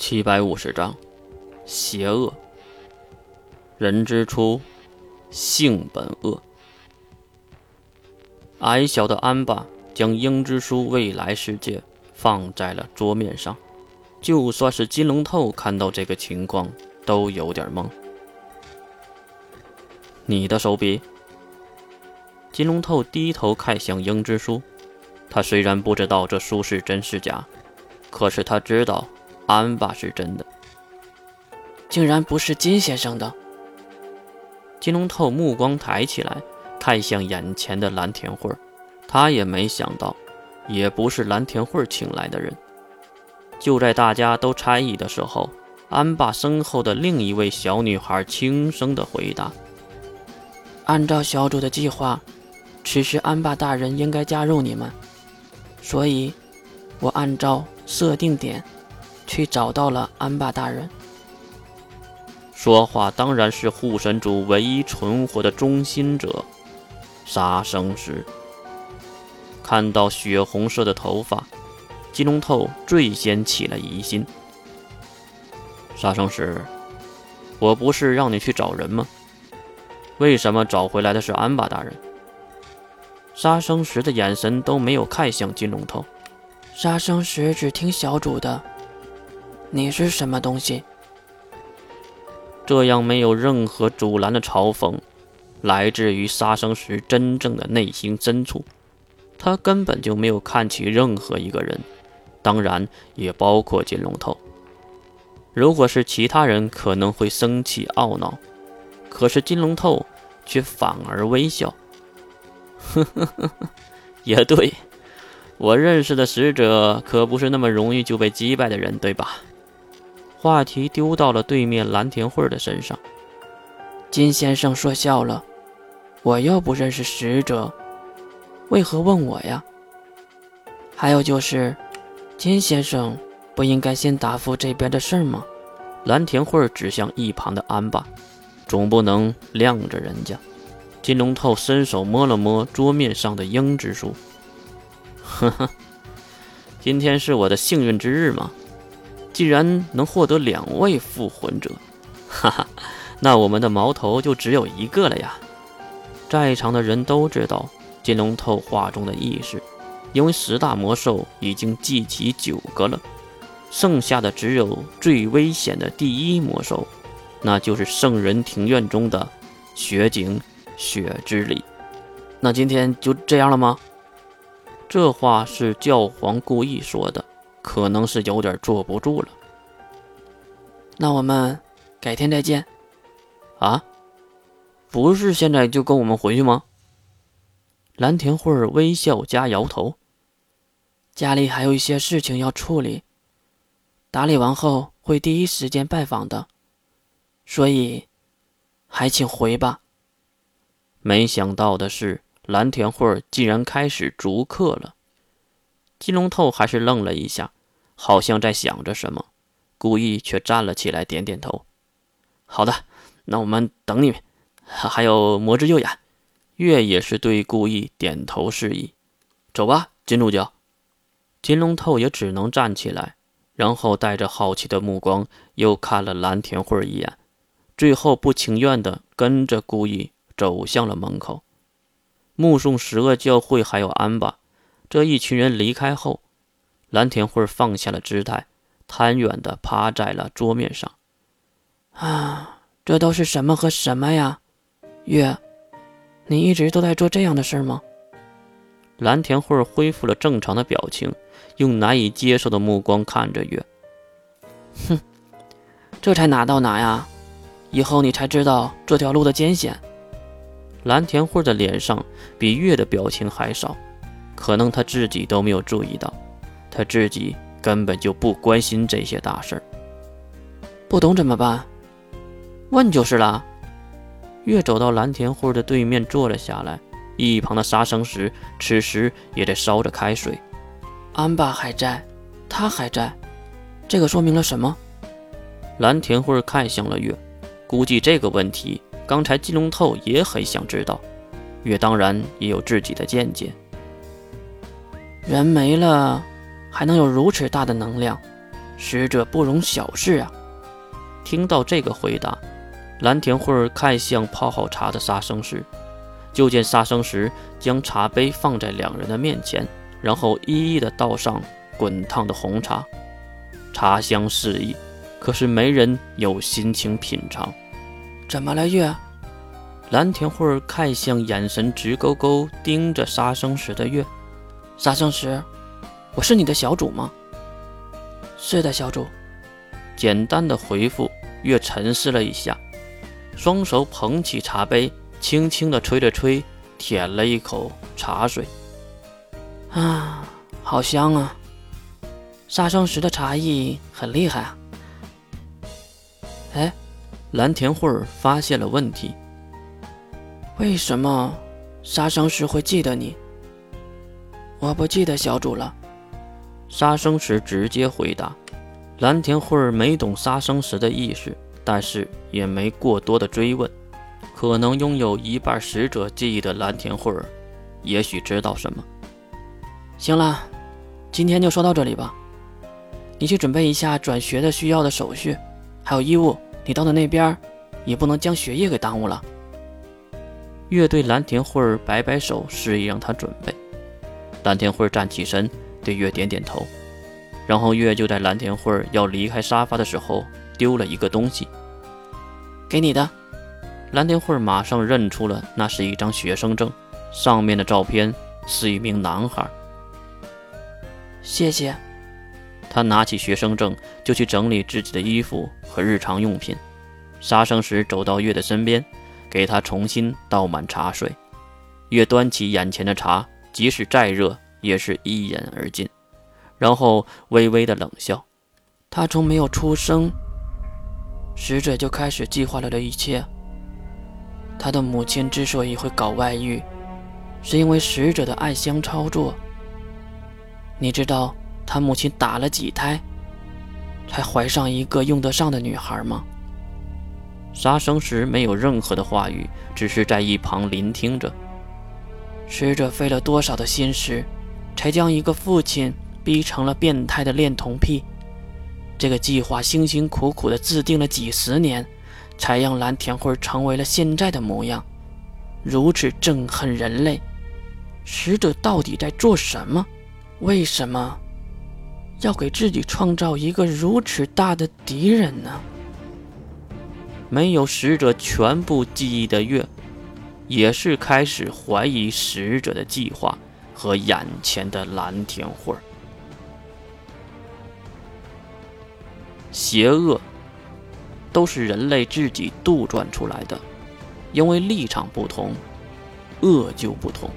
七百五十章，邪恶。人之初，性本恶。矮小的安巴将鹰之书未来世界放在了桌面上，就算是金龙透看到这个情况，都有点懵。你的手笔。金龙透低头看向鹰之书，他虽然不知道这书是真是假，可是他知道。安爸是真的，竟然不是金先生的。金龙透目光抬起来，看向眼前的蓝田慧他也没想到，也不是蓝田慧请来的人。就在大家都猜疑的时候，安爸身后的另一位小女孩轻声的回答：“按照小主的计划，此时安爸大人应该加入你们，所以，我按照设定点。”去找到了安巴大人。说话当然是护神主唯一存活的忠心者，杀生石。看到血红色的头发，金龙透最先起了疑心。杀生石，我不是让你去找人吗？为什么找回来的是安巴大人？杀生石的眼神都没有看向金龙头。杀生石只听小主的。你是什么东西？这样没有任何阻拦的嘲讽，来自于杀生石真正的内心深处。他根本就没有看起任何一个人，当然也包括金龙头。如果是其他人，可能会生气懊恼，可是金龙头却反而微笑。呵呵呵呵，也对，我认识的使者可不是那么容易就被击败的人，对吧？话题丢到了对面蓝田慧的身上。金先生说笑了，我又不认识使者，为何问我呀？还有就是，金先生不应该先答复这边的事吗？蓝田慧指向一旁的安吧，总不能晾着人家。金龙透伸手摸了摸桌面上的樱之书，呵呵，今天是我的幸运之日吗？既然能获得两位复魂者，哈哈，那我们的矛头就只有一个了呀！在场的人都知道金龙透话中的意思，因为十大魔兽已经记起九个了，剩下的只有最危险的第一魔兽，那就是圣人庭院中的雪景雪之里。那今天就这样了吗？这话是教皇故意说的。可能是有点坐不住了。那我们改天再见。啊？不是现在就跟我们回去吗？蓝田慧微笑加摇头。家里还有一些事情要处理，打理完后会第一时间拜访的，所以还请回吧。没想到的是，蓝田慧竟然开始逐客了。金龙透还是愣了一下，好像在想着什么，故意却站了起来，点点头。好的，那我们等你。还有魔之右眼，月也是对故意点头示意。走吧，金主教。金龙透也只能站起来，然后带着好奇的目光又看了蓝田慧一眼，最后不情愿地跟着故意走向了门口。目送十恶教会还有安巴。这一群人离开后，蓝田慧放下了姿态，瘫软的趴在了桌面上。啊，这都是什么和什么呀？月，你一直都在做这样的事吗？蓝田慧恢复了正常的表情，用难以接受的目光看着月。哼，这才哪到哪呀？以后你才知道这条路的艰险。蓝田慧的脸上比月的表情还少。可能他自己都没有注意到，他自己根本就不关心这些大事儿。不懂怎么办？问就是了。月走到蓝田慧的对面坐了下来，一旁的杀生石此时也在烧着开水。安巴还在，他还在，这个说明了什么？蓝田慧看向了月，估计这个问题刚才金龙透也很想知道。月当然也有自己的见解。人没了，还能有如此大的能量，使者不容小视啊！听到这个回答，蓝田慧儿看向泡好茶的杀生石，就见杀生石将茶杯放在两人的面前，然后一一的倒上滚烫的红茶，茶香四溢，可是没人有心情品尝。怎么了，月？蓝田慧儿看向眼神直勾勾盯着杀生石的月，杀生石，我是你的小主吗？是的，小主。简单的回复。月沉思了一下，双手捧起茶杯，轻轻的吹了吹，舔了一口茶水。啊，好香啊！杀生石的茶艺很厉害啊。哎，蓝田慧儿发现了问题。为什么杀生石会记得你？我不记得小主了。杀生石直接回答。蓝田慧儿没懂杀生石的意思，但是也没过多的追问。可能拥有一半使者记忆的蓝田慧儿，也许知道什么。行了，今天就说到这里吧。你去准备一下转学的需要的手续，还有衣物。你到的那边，也不能将学业给耽误了。月对蓝田慧儿摆摆手，示意让他准备。蓝田慧儿站起身，对月点点头。然后月就在蓝田慧儿要离开沙发的时候丢了一个东西，给你的。蓝田慧儿马上认出了那是一张学生证，上面的照片是一名男孩。谢谢。他拿起学生证就去整理自己的衣服和日常用品。杀生时走到月的身边，给他重新倒满茶水。月端起眼前的茶，即使再热，也是一饮而尽。然后微微的冷笑，他从没有出生，使者就开始计划了这一切。他的母亲之所以会搞外遇，是因为使者的暗箱操作。你知道他母亲打了几胎，才怀上一个用得上的女孩吗？杀生时没有任何的话语，只是在一旁聆听着。使者费了多少的心思，才将一个父亲。逼成了变态的恋童癖，这个计划辛辛苦苦的制定了几十年，才让蓝田慧成为了现在的模样，如此憎恨人类。使者到底在做什么？为什么要给自己创造一个如此大的敌人呢？没有使者全部记忆的月，也是开始怀疑使者的计划和眼前的蓝田慧儿。邪恶都是人类自己杜撰出来的，因为立场不同，恶就不同。